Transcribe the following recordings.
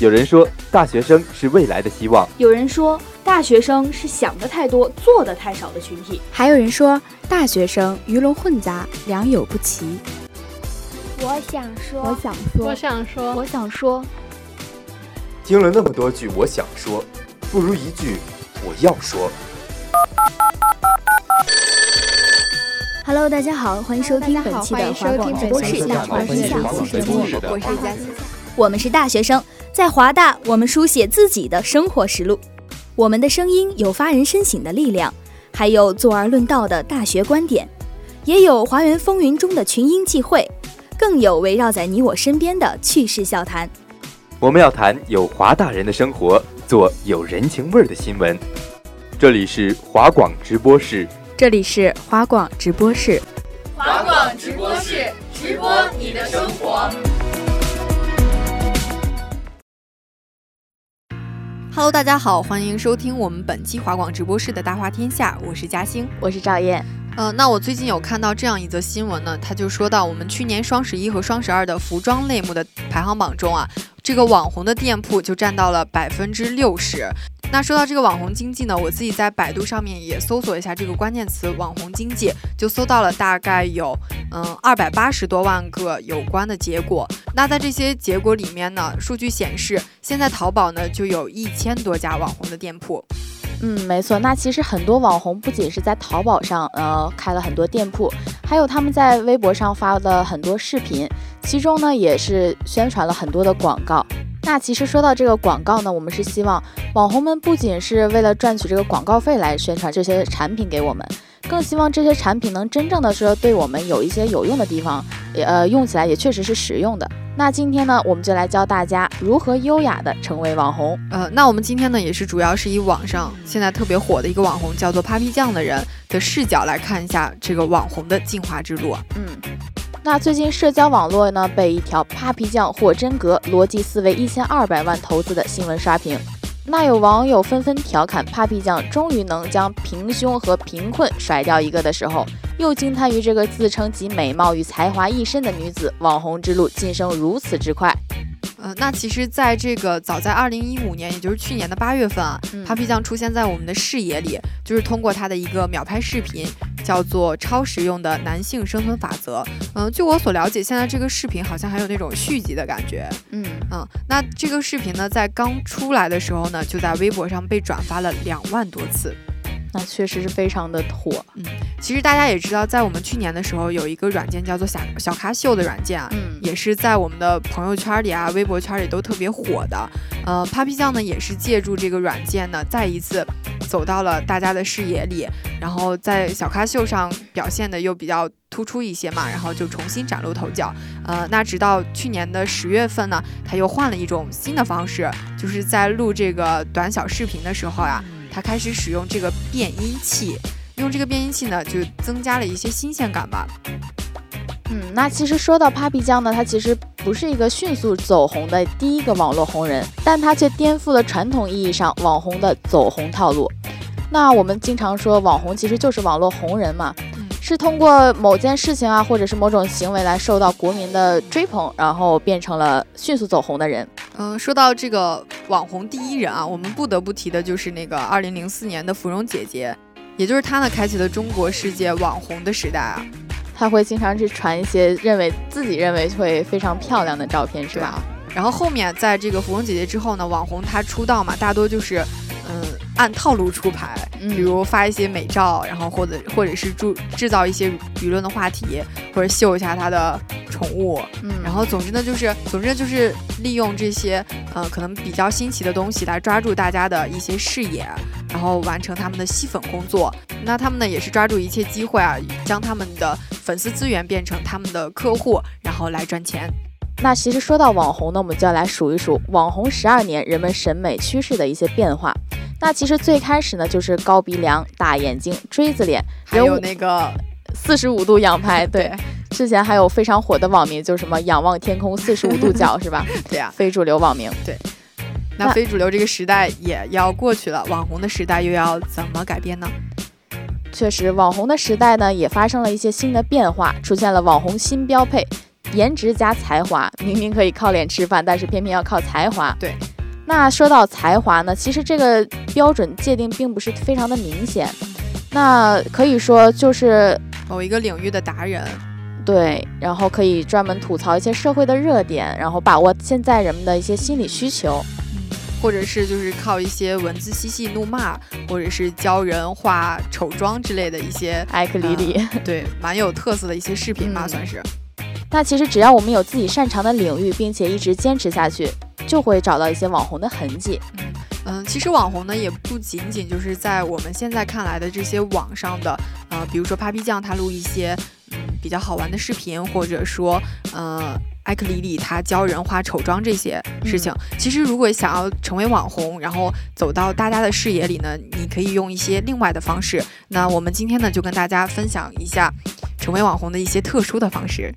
有人说，大学生是未来的希望；有人说，大学生是想的太多、做的太少的群体；还有人说，大学生鱼龙混杂、良莠不齐。我想说，我想说，我想说，我想说。听了那么多句我想说，不如一句我要说。Hello，大家好，欢迎收听本期的华广直播室《大话天下》我是佳欣，我们是大学生。在华大，我们书写自己的生活实录，我们的声音有发人深省的力量，还有坐而论道的大学观点，也有华园风云中的群英际会，更有围绕在你我身边的趣事笑谈。我们要谈有华大人的生活，做有人情味儿的新闻。这里是华广直播室，这里是华广直播室，华广直播室直播你的生活。Hello，大家好，欢迎收听我们本期华广直播室的大话天下，我是嘉兴，我是赵燕。呃，那我最近有看到这样一则新闻呢，他就说到我们去年双十一和双十二的服装类目的排行榜中啊，这个网红的店铺就占到了百分之六十。那说到这个网红经济呢，我自己在百度上面也搜索一下这个关键词“网红经济”，就搜到了大概有嗯二百八十多万个有关的结果。那在这些结果里面呢，数据显示，现在淘宝呢就有一千多家网红的店铺。嗯，没错。那其实很多网红不仅是在淘宝上呃开了很多店铺，还有他们在微博上发了很多视频，其中呢也是宣传了很多的广告。那其实说到这个广告呢，我们是希望网红们不仅是为了赚取这个广告费来宣传这些产品给我们，更希望这些产品能真正的说对我们有一些有用的地方，呃，用起来也确实是实用的。那今天呢，我们就来教大家如何优雅的成为网红。呃，那我们今天呢，也是主要是以网上现在特别火的一个网红叫做 Papi 酱的人的视角来看一下这个网红的进化之路。嗯。那最近社交网络呢被一条 Papi 酱货真格逻辑思维一千二百万投资的新闻刷屏，那有网友纷纷调侃 Papi 酱终于能将平胸和贫困甩掉一个的时候，又惊叹于这个自称集美貌与才华一身的女子网红之路晋升如此之快。呃，那其实，在这个早在二零一五年，也就是去年的八月份啊，Papi 酱出现在我们的视野里，就是通过她的一个秒拍视频，叫做《超实用的男性生存法则》。嗯，据我所了解，现在这个视频好像还有那种续集的感觉。嗯嗯，那这个视频呢，在刚出来的时候呢，就在微博上被转发了两万多次。那确实是非常的火，嗯，其实大家也知道，在我们去年的时候，有一个软件叫做小小咖秀的软件啊，嗯，也是在我们的朋友圈里啊、微博圈里都特别火的。呃，Papi 酱呢，也是借助这个软件呢，再一次走到了大家的视野里，然后在小咖秀上表现的又比较突出一些嘛，然后就重新崭露头角。呃，那直到去年的十月份呢，他又换了一种新的方式，就是在录这个短小视频的时候呀。他开始使用这个变音器，用这个变音器呢，就增加了一些新鲜感吧。嗯，那其实说到 Papi 酱呢，他其实不是一个迅速走红的第一个网络红人，但他却颠覆了传统意义上网红的走红套路。那我们经常说网红其实就是网络红人嘛。是通过某件事情啊，或者是某种行为来受到国民的追捧，然后变成了迅速走红的人。嗯，说到这个网红第一人啊，我们不得不提的就是那个二零零四年的芙蓉姐姐，也就是她呢，开启了中国世界网红的时代啊。她会经常去传一些认为自己认为会非常漂亮的照片，是吧？然后后面在这个芙蓉姐姐之后呢，网红她出道嘛，大多就是。嗯，按套路出牌，比如发一些美照，然后或者或者是制制造一些舆论的话题，或者秀一下他的宠物，嗯，然后总之呢，就是总之就是利用这些呃可能比较新奇的东西来抓住大家的一些视野，然后完成他们的吸粉工作。那他们呢也是抓住一切机会啊，将他们的粉丝资源变成他们的客户，然后来赚钱。那其实说到网红呢，我们就要来数一数网红十二年人们审美趋势的一些变化。那其实最开始呢，就是高鼻梁、大眼睛、锥子脸，还有那个四十五度仰拍。对，之前还有非常火的网名，就是什么仰望天空四十五度角，是吧？对呀，非主流网名。对，那非主流这个时代也要过去了，网红的时代又要怎么改变呢？确实，网红的时代呢，也发生了一些新的变化，出现了网红新标配，颜值加才华。明明可以靠脸吃饭，但是偏偏要靠才华。对。那说到才华呢，其实这个标准界定并不是非常的明显。那可以说就是某一个领域的达人。对，然后可以专门吐槽一些社会的热点，然后把握现在人们的一些心理需求。或者是就是靠一些文字嬉戏怒骂，或者是教人化丑妆之类的一些艾克里里，对，蛮有特色的一些视频吧，算是。那其实只要我们有自己擅长的领域，并且一直坚持下去，就会找到一些网红的痕迹。嗯嗯，其实网红呢，也不仅仅就是在我们现在看来的这些网上的，呃，比如说 Papi 酱他录一些嗯比较好玩的视频，或者说呃。艾克里里他教人化丑妆这些事情，其实如果想要成为网红，然后走到大家的视野里呢，你可以用一些另外的方式。那我们今天呢，就跟大家分享一下成为网红的一些特殊的方式。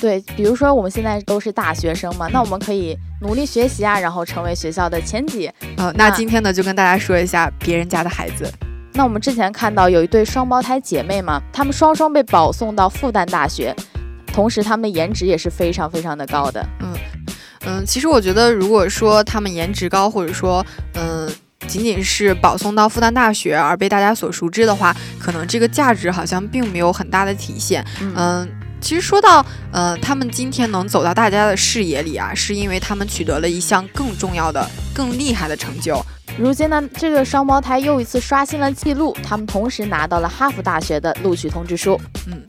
对，比如说我们现在都是大学生嘛，那我们可以努力学习啊，然后成为学校的前几。呃，那今天呢，就跟大家说一下别人家的孩子。那我们之前看到有一对双胞胎姐妹嘛，她们双双被保送到复旦大学。同时，她们的颜值也是非常非常的高的。嗯嗯，其实我觉得，如果说她们颜值高，或者说，嗯，仅仅是保送到复旦大学而被大家所熟知的话，可能这个价值好像并没有很大的体现。嗯，其实说到，呃，他们今天能走到大家的视野里啊，是因为他们取得了一项更重要的、更厉害的成就。如今呢，这个双胞胎又一次刷新了记录，他们同时拿到了哈佛大学的录取通知书。嗯。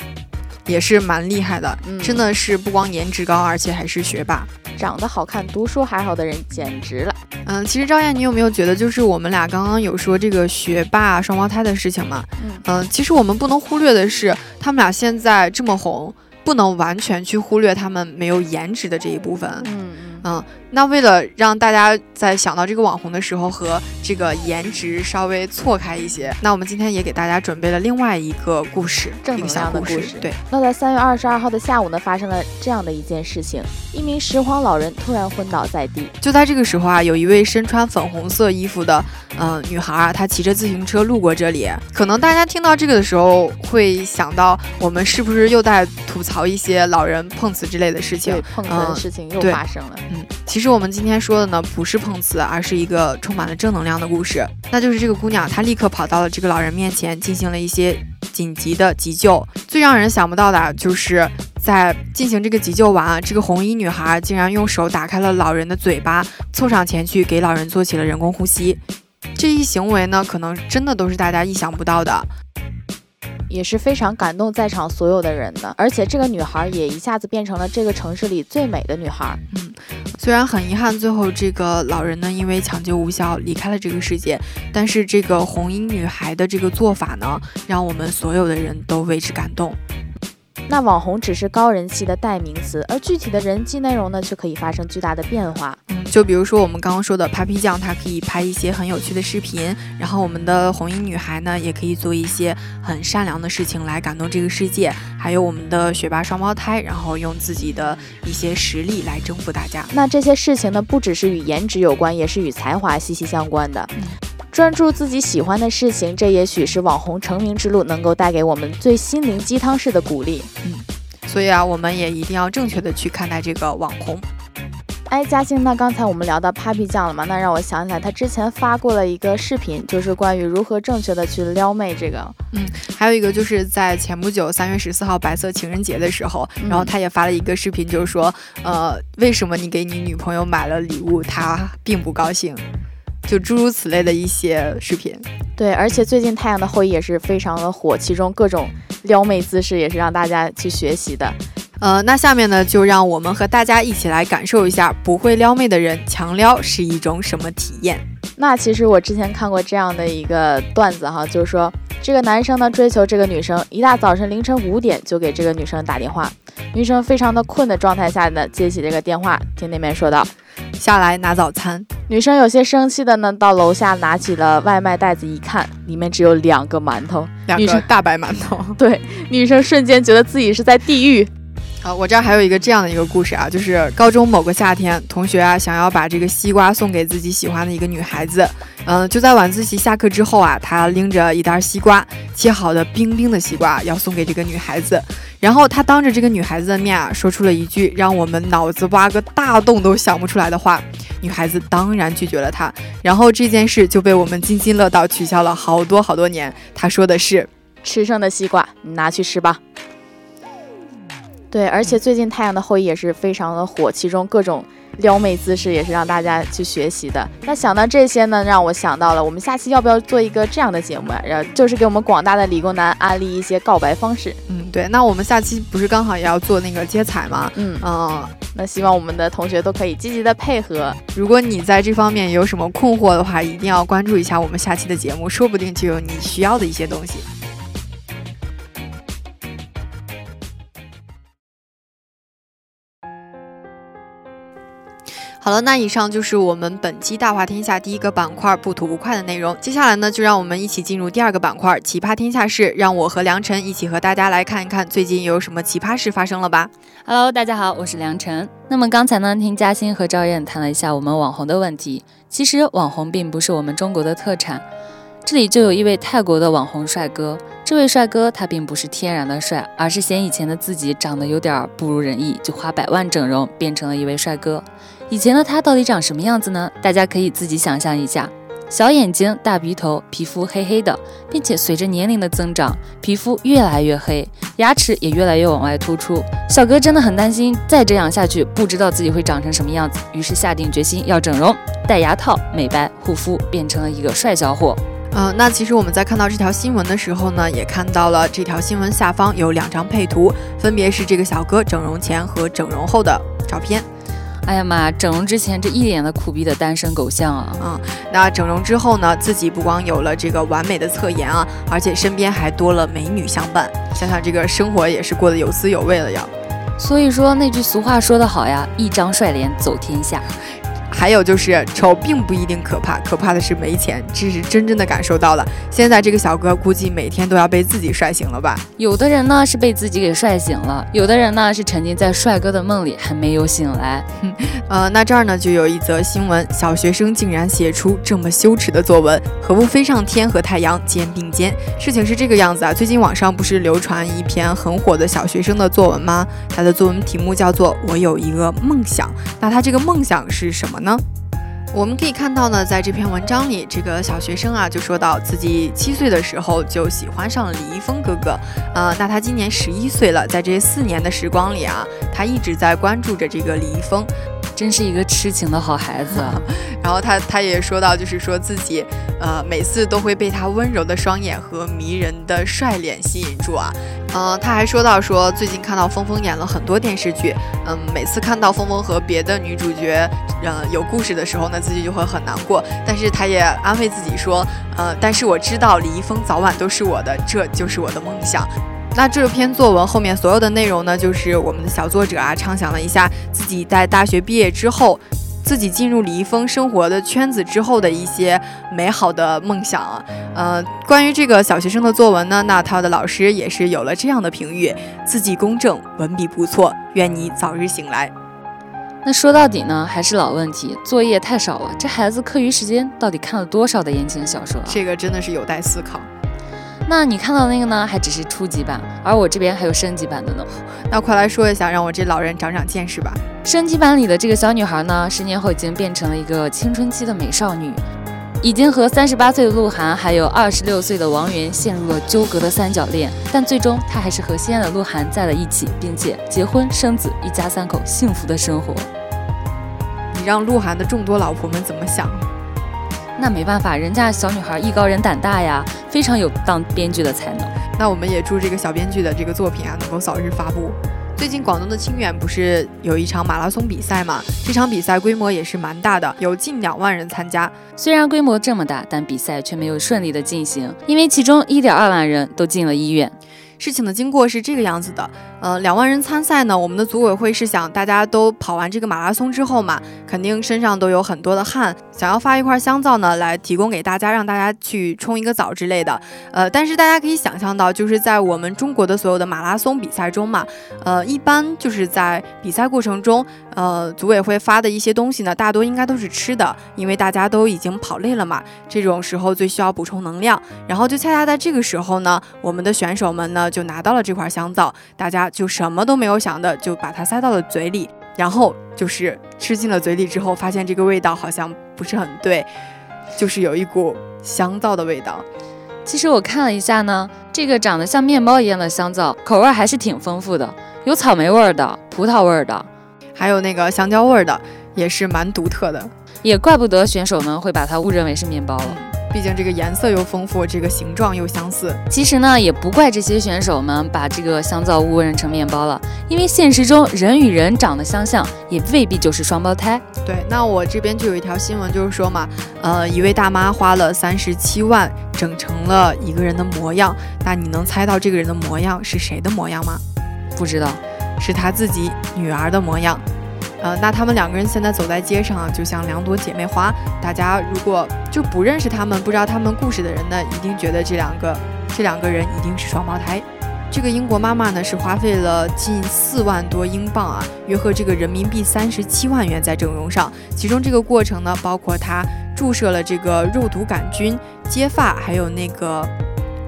也是蛮厉害的，真的是不光颜值高，而且还是学霸，长得好看、读书还好的人简直了。嗯，其实赵燕，你有没有觉得，就是我们俩刚刚有说这个学霸双胞胎的事情嘛？嗯，其实我们不能忽略的是，他们俩现在这么红，不能完全去忽略他们没有颜值的这一部分。嗯嗯。那为了让大家在想到这个网红的时候和这个颜值稍微错开一些，那我们今天也给大家准备了另外一个故事，正能量的故事。对，那在三月二十二号的下午呢，发生了这样的一件事情：一名拾荒老人突然昏倒在地。就在这个时候啊，有一位身穿粉红色衣服的嗯女孩啊，她骑着自行车路过这里。可能大家听到这个的时候会想到，我们是不是又在吐槽一些老人碰瓷之类的事情？对，碰瓷的事情又发生了。嗯。其实我们今天说的呢，不是碰瓷，而是一个充满了正能量的故事。那就是这个姑娘，她立刻跑到了这个老人面前，进行了一些紧急的急救。最让人想不到的，就是在进行这个急救完，这个红衣女孩竟然用手打开了老人的嘴巴，凑上前去给老人做起了人工呼吸。这一行为呢，可能真的都是大家意想不到的。也是非常感动在场所有的人的，而且这个女孩也一下子变成了这个城市里最美的女孩。嗯，虽然很遗憾，最后这个老人呢因为抢救无效离开了这个世界，但是这个红衣女孩的这个做法呢，让我们所有的人都为之感动。那网红只是高人气的代名词，而具体的人际内容呢，却可以发生巨大的变化。嗯，就比如说我们刚刚说的 Papi 酱，它可以拍一些很有趣的视频，然后我们的红衣女孩呢，也可以做一些很善良的事情来感动这个世界。还有我们的学霸双胞胎，然后用自己的一些实力来征服大家。那这些事情呢，不只是与颜值有关，也是与才华息息相关的。专注自己喜欢的事情，这也许是网红成名之路能够带给我们最心灵鸡汤式的鼓励。嗯，所以啊，我们也一定要正确的去看待这个网红。哎，嘉兴，那刚才我们聊到 Papi 酱了嘛？那让我想起来，他之前发过了一个视频，就是关于如何正确的去撩妹这个。嗯，还有一个就是在前不久三月十四号白色情人节的时候，然后他也发了一个视频，就是说，呃，为什么你给你女朋友买了礼物，她并不高兴？就诸如此类的一些视频，对，而且最近《太阳的后裔》也是非常的火，其中各种撩妹姿势也是让大家去学习的。呃，那下面呢，就让我们和大家一起来感受一下不会撩妹的人强撩是一种什么体验。那其实我之前看过这样的一个段子哈，就是说这个男生呢追求这个女生，一大早晨凌晨五点就给这个女生打电话，女生非常的困的状态下呢接起这个电话，听那边说道。下来拿早餐，女生有些生气的呢，到楼下拿起了外卖袋子，一看里面只有两个馒头，两个大白馒头。对，女生瞬间觉得自己是在地狱。啊，我这儿还有一个这样的一个故事啊，就是高中某个夏天，同学啊想要把这个西瓜送给自己喜欢的一个女孩子，嗯，就在晚自习下课之后啊，他拎着一袋西瓜，切好的冰冰的西瓜要送给这个女孩子，然后他当着这个女孩子的面啊，说出了一句让我们脑子挖个大洞都想不出来的话。女孩子当然拒绝了他，然后这件事就被我们津津乐道取消了好多好多年。他说的是：“吃剩的西瓜，你拿去吃吧。”对，而且最近《太阳的后裔》也是非常的火，其中各种撩妹姿势也是让大家去学习的。那想到这些呢，让我想到了我们下期要不要做一个这样的节目啊？然后就是给我们广大的理工男安利一些告白方式。嗯，对。那我们下期不是刚好也要做那个接彩吗？嗯嗯。那希望我们的同学都可以积极的配合。如果你在这方面有什么困惑的话，一定要关注一下我们下期的节目，说不定就有你需要的一些东西。好了，那以上就是我们本期大话天下第一个板块不吐不快的内容。接下来呢，就让我们一起进入第二个板块奇葩天下事，让我和梁晨一起和大家来看一看最近有什么奇葩事发生了吧。Hello，大家好，我是梁晨。那么刚才呢，听嘉欣和赵燕谈了一下我们网红的问题。其实网红并不是我们中国的特产，这里就有一位泰国的网红帅哥。这位帅哥他并不是天然的帅，而是嫌以前的自己长得有点不如人意，就花百万整容变成了一位帅哥。以前的他到底长什么样子呢？大家可以自己想象一下：小眼睛、大鼻头，皮肤黑黑的，并且随着年龄的增长，皮肤越来越黑，牙齿也越来越往外突出。小哥真的很担心，再这样下去，不知道自己会长成什么样子，于是下定决心要整容、戴牙套、美白、护肤，变成了一个帅小伙。嗯，那其实我们在看到这条新闻的时候呢，也看到了这条新闻下方有两张配图，分别是这个小哥整容前和整容后的照片。哎呀妈！整容之前这一脸的苦逼的单身狗相啊！嗯，那整容之后呢，自己不光有了这个完美的侧颜啊，而且身边还多了美女相伴，想想这个生活也是过得有滋有味了呀。所以说那句俗话说得好呀，一张帅脸走天下。还有就是丑并不一定可怕，可怕的是没钱。这是真正的感受到了。现在这个小哥估计每天都要被自己帅醒了吧？有的人呢是被自己给帅醒了，有的人呢是沉浸在帅哥的梦里还没有醒来。呃，那这儿呢就有一则新闻：小学生竟然写出这么羞耻的作文，何不飞上天和太阳肩并肩？事情是这个样子啊，最近网上不是流传一篇很火的小学生的作文吗？他的作文题目叫做《我有一个梦想》，那他这个梦想是什么呢？呢，我们可以看到呢，在这篇文章里，这个小学生啊就说到自己七岁的时候就喜欢上了李易峰哥哥，呃，那他今年十一岁了，在这四年的时光里啊，他一直在关注着这个李易峰。真是一个痴情的好孩子，啊。然后他他也说到，就是说自己，呃，每次都会被他温柔的双眼和迷人的帅脸吸引住啊，嗯，他还说到说最近看到峰峰演了很多电视剧，嗯，每次看到峰峰和别的女主角，呃，有故事的时候呢，自己就会很难过，但是他也安慰自己说，呃，但是我知道李易峰早晚都是我的，这就是我的梦想。那这篇作文后面所有的内容呢，就是我们的小作者啊，畅想了一下自己在大学毕业之后，自己进入李易峰生活的圈子之后的一些美好的梦想啊。呃，关于这个小学生的作文呢，那他的老师也是有了这样的评语：字迹工正，文笔不错，愿你早日醒来。那说到底呢，还是老问题，作业太少了。这孩子课余时间到底看了多少的言情小说？这个真的是有待思考。那你看到那个呢，还只是初级版，而我这边还有升级版的呢。那快来说一下，让我这老人长长见识吧。升级版里的这个小女孩呢，十年后已经变成了一个青春期的美少女，已经和三十八岁的鹿晗还有二十六岁的王源陷入了纠葛的三角恋，但最终她还是和心爱的鹿晗在了一起，并且结婚生子，一家三口幸福的生活。你让鹿晗的众多老婆们怎么想？那没办法，人家小女孩艺高人胆大呀，非常有当编剧的才能。那我们也祝这个小编剧的这个作品啊，能够早日发布。最近广东的清远不是有一场马拉松比赛吗？这场比赛规模也是蛮大的，有近两万人参加。虽然规模这么大，但比赛却没有顺利的进行，因为其中一点二万人都进了医院。事情的经过是这个样子的，呃，两万人参赛呢，我们的组委会是想大家都跑完这个马拉松之后嘛，肯定身上都有很多的汗，想要发一块香皂呢来提供给大家，让大家去冲一个澡之类的。呃，但是大家可以想象到，就是在我们中国的所有的马拉松比赛中嘛，呃，一般就是在比赛过程中，呃，组委会发的一些东西呢，大多应该都是吃的，因为大家都已经跑累了嘛，这种时候最需要补充能量。然后就恰恰在这个时候呢，我们的选手们呢就拿到了这块香皂，大家就什么都没有想的就把它塞到了嘴里，然后就是吃进了嘴里之后，发现这个味道好像不是很对，就是有一股香皂的味道。其实我看了一下呢，这个长得像面包一样的香皂，口味还是挺丰富的，有草莓味的、葡萄味的，还有那个香蕉味的，也是蛮独特的。也怪不得选手们会把它误认为是面包了。毕竟这个颜色又丰富，这个形状又相似。其实呢，也不怪这些选手们把这个香皂误认成面包了，因为现实中人与人长得相像，也未必就是双胞胎。对，那我这边就有一条新闻，就是说嘛，呃，一位大妈花了三十七万整成了一个人的模样。那你能猜到这个人的模样是谁的模样吗？不知道，是他自己女儿的模样。呃，那他们两个人现在走在街上，就像两朵姐妹花。大家如果就不认识他们，不知道他们故事的人呢，一定觉得这两个这两个人一定是双胞胎。这个英国妈妈呢，是花费了近四万多英镑啊，约合这个人民币三十七万元在整容上。其中这个过程呢，包括她注射了这个肉毒杆菌、接发，还有那个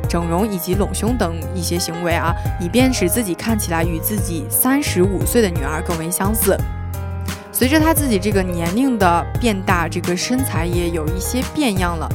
整容以及隆胸等一些行为啊，以便使自己看起来与自己三十五岁的女儿更为相似。随着他自己这个年龄的变大，这个身材也有一些变样了。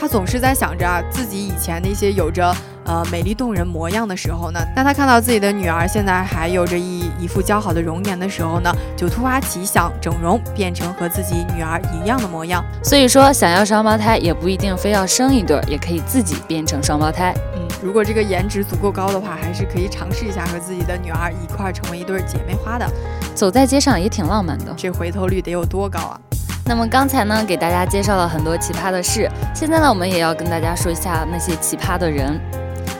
他总是在想着啊，自己以前那些有着。呃，美丽动人模样的时候呢，当他看到自己的女儿现在还有着一一副姣好的容颜的时候呢，就突发奇想整容，变成和自己女儿一样的模样。所以说，想要双胞胎也不一定非要生一对，也可以自己变成双胞胎。嗯，如果这个颜值足够高的话，还是可以尝试一下和自己的女儿一块成为一对姐妹花的。走在街上也挺浪漫的，这回头率得有多高啊？那么刚才呢，给大家介绍了很多奇葩的事，现在呢，我们也要跟大家说一下那些奇葩的人。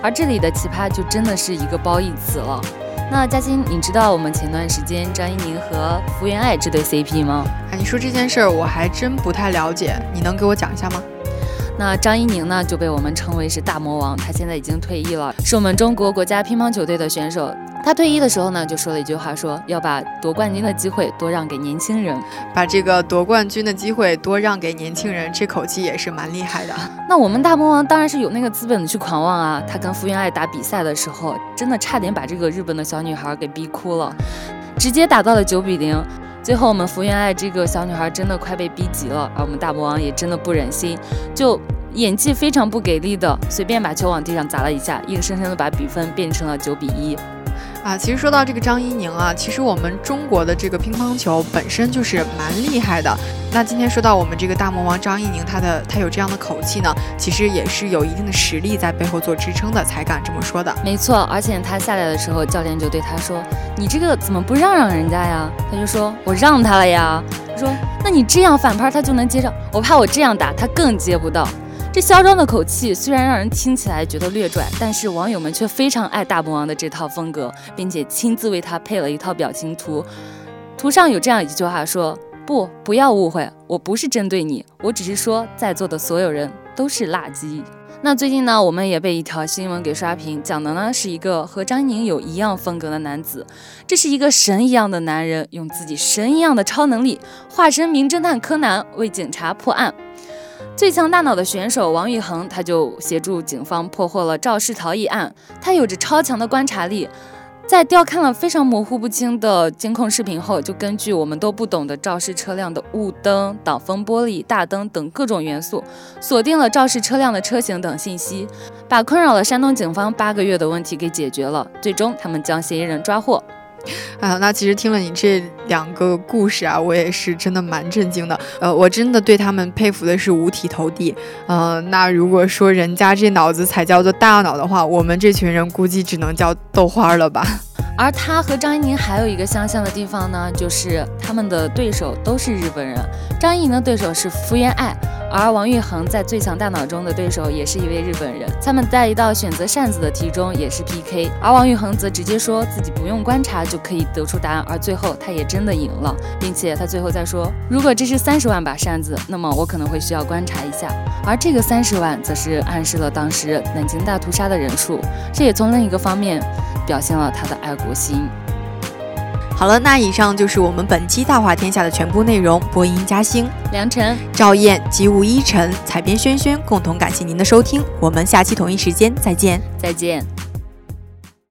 而这里的奇葩就真的是一个褒义词了。那嘉欣，你知道我们前段时间张怡宁和福原爱这对 CP 吗？哎，你说这件事儿我还真不太了解，你能给我讲一下吗？那张怡宁呢，就被我们称为是大魔王，他现在已经退役了，是我们中国国家乒乓球队的选手。他退役的时候呢，就说了一句话，说要把夺冠军的机会多让给年轻人，把这个夺冠军的机会多让给年轻人，这口气也是蛮厉害的。那我们大魔王当然是有那个资本去狂妄啊！他跟福原爱打比赛的时候，真的差点把这个日本的小女孩给逼哭了，直接打到了九比零。最后我们福原爱这个小女孩真的快被逼急了，而我们大魔王也真的不忍心，就演技非常不给力的，随便把球往地上砸了一下，硬生生的把比分变成了九比一。啊，其实说到这个张怡宁啊，其实我们中国的这个乒乓球本身就是蛮厉害的。那今天说到我们这个大魔王张怡宁，他的他有这样的口气呢，其实也是有一定的实力在背后做支撑的，才敢这么说的。没错，而且他下来的时候，教练就对他说：“你这个怎么不让让人家呀？”他就说：“我让他了呀。”他说：“那你这样反拍他就能接上，我怕我这样打他更接不到。”这嚣张的口气虽然让人听起来觉得略拽，但是网友们却非常爱大魔王的这套风格，并且亲自为他配了一套表情图。图上有这样一句话说：“不，不要误会，我不是针对你，我只是说在座的所有人都是垃圾。”那最近呢，我们也被一条新闻给刷屏，讲的呢是一个和张宁有一样风格的男子，这是一个神一样的男人，用自己神一样的超能力，化身名侦探柯南，为警察破案。最强大脑的选手王宇恒，他就协助警方破获了肇事逃逸案。他有着超强的观察力，在调看了非常模糊不清的监控视频后，就根据我们都不懂的肇事车辆的雾灯、挡风玻璃、大灯等各种元素，锁定了肇事车辆的车型等信息，把困扰了山东警方八个月的问题给解决了。最终，他们将嫌疑人抓获。啊，那其实听了你这两个故事啊，我也是真的蛮震惊的。呃，我真的对他们佩服的是五体投地。呃，那如果说人家这脑子才叫做大脑的话，我们这群人估计只能叫豆花了吧。而他和张怡宁还有一个相像的地方呢，就是他们的对手都是日本人。张怡宁的对手是福原爱，而王昱珩在最强大脑中的对手也是一位日本人。他们在一道选择扇子的题中也是 PK，而王昱珩则直接说自己不用观察就可以得出答案，而最后他也真的赢了，并且他最后再说，如果这是三十万把扇子，那么我可能会需要观察一下。而这个三十万则是暗示了当时南京大屠杀的人数，这也从另一个方面表现了他的爱国心。好了，那以上就是我们本期《大话天下》的全部内容。播音嘉兴、梁晨、赵燕及吴依晨、采编轩轩共同感谢您的收听，我们下期同一时间再见，再见。